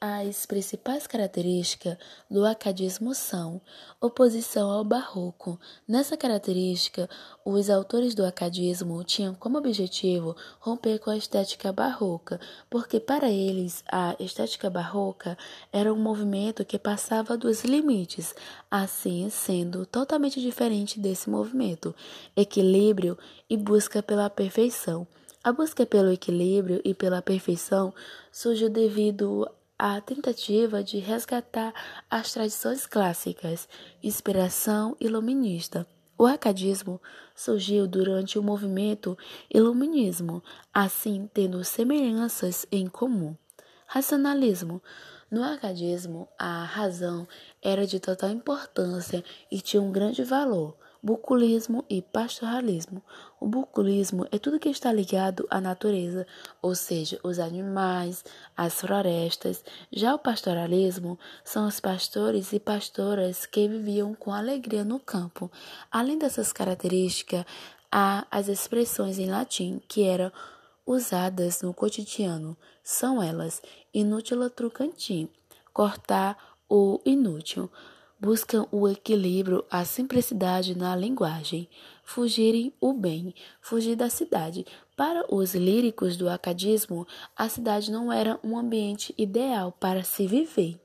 As principais características do acadismo são oposição ao barroco. Nessa característica, os autores do acadismo tinham como objetivo romper com a estética barroca, porque para eles a estética barroca era um movimento que passava dos limites, assim sendo totalmente diferente desse movimento, equilíbrio e busca pela perfeição. A busca pelo equilíbrio e pela perfeição surgiu devido a tentativa de resgatar as tradições clássicas, inspiração iluminista. O acadismo surgiu durante o movimento iluminismo, assim tendo semelhanças em comum. Racionalismo. No acadismo, a razão era de total importância e tinha um grande valor bucolismo e pastoralismo. O bucolismo é tudo que está ligado à natureza, ou seja, os animais, as florestas. Já o pastoralismo são os pastores e pastoras que viviam com alegria no campo. Além dessas características, há as expressões em latim que eram usadas no cotidiano. São elas inútil trucantim, cortar o inútil buscam o equilíbrio, a simplicidade na linguagem, fugirem o bem, fugir da cidade. Para os líricos do acadismo, a cidade não era um ambiente ideal para se viver.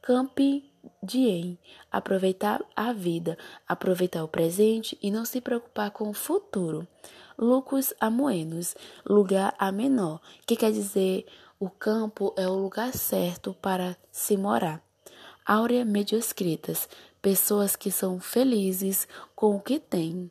Campi diem, aproveitar a vida, aproveitar o presente e não se preocupar com o futuro. Lucus amoenos, lugar a menor, que quer dizer o campo é o lugar certo para se morar. Áurea medioscritas, pessoas que são felizes com o que têm.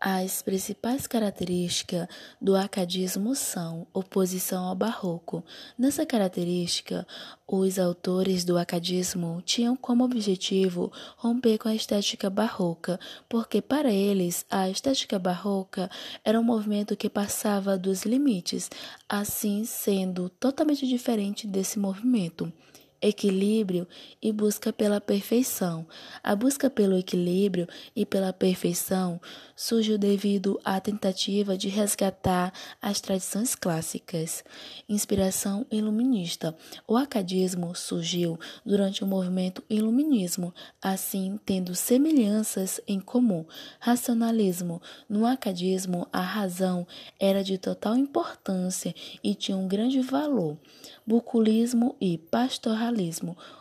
As principais características do acadismo são oposição ao barroco. Nessa característica, os autores do acadismo tinham como objetivo romper com a estética barroca, porque para eles a estética barroca era um movimento que passava dos limites, assim sendo totalmente diferente desse movimento equilíbrio e busca pela perfeição. A busca pelo equilíbrio e pela perfeição surgiu devido à tentativa de resgatar as tradições clássicas. Inspiração iluminista. O acadismo surgiu durante o movimento iluminismo, assim tendo semelhanças em comum. Racionalismo. No acadismo, a razão era de total importância e tinha um grande valor. Bucolismo e pastoralismo.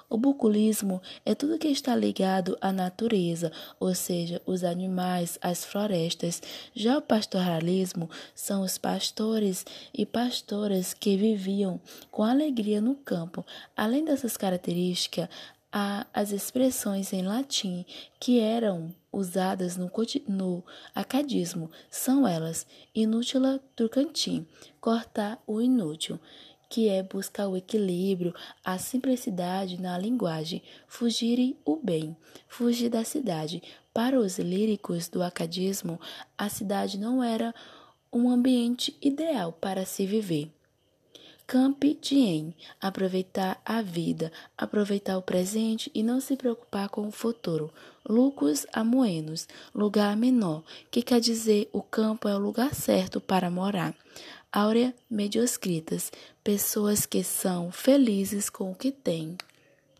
O bucolismo é tudo que está ligado à natureza, ou seja, os animais, as florestas. Já o pastoralismo são os pastores e pastoras que viviam com alegria no campo. Além dessas características, há as expressões em latim que eram usadas no, no acadismo. São elas inútila trucantim, cortar o inútil que é buscar o equilíbrio, a simplicidade na linguagem, fugirem o bem, fugir da cidade. Para os líricos do acadismo, a cidade não era um ambiente ideal para se viver. Campi diem, aproveitar a vida, aproveitar o presente e não se preocupar com o futuro. Lucus amoenos, lugar menor, que quer dizer o campo é o lugar certo para morar. Áurea medioscritas, pessoas que são felizes com o que têm.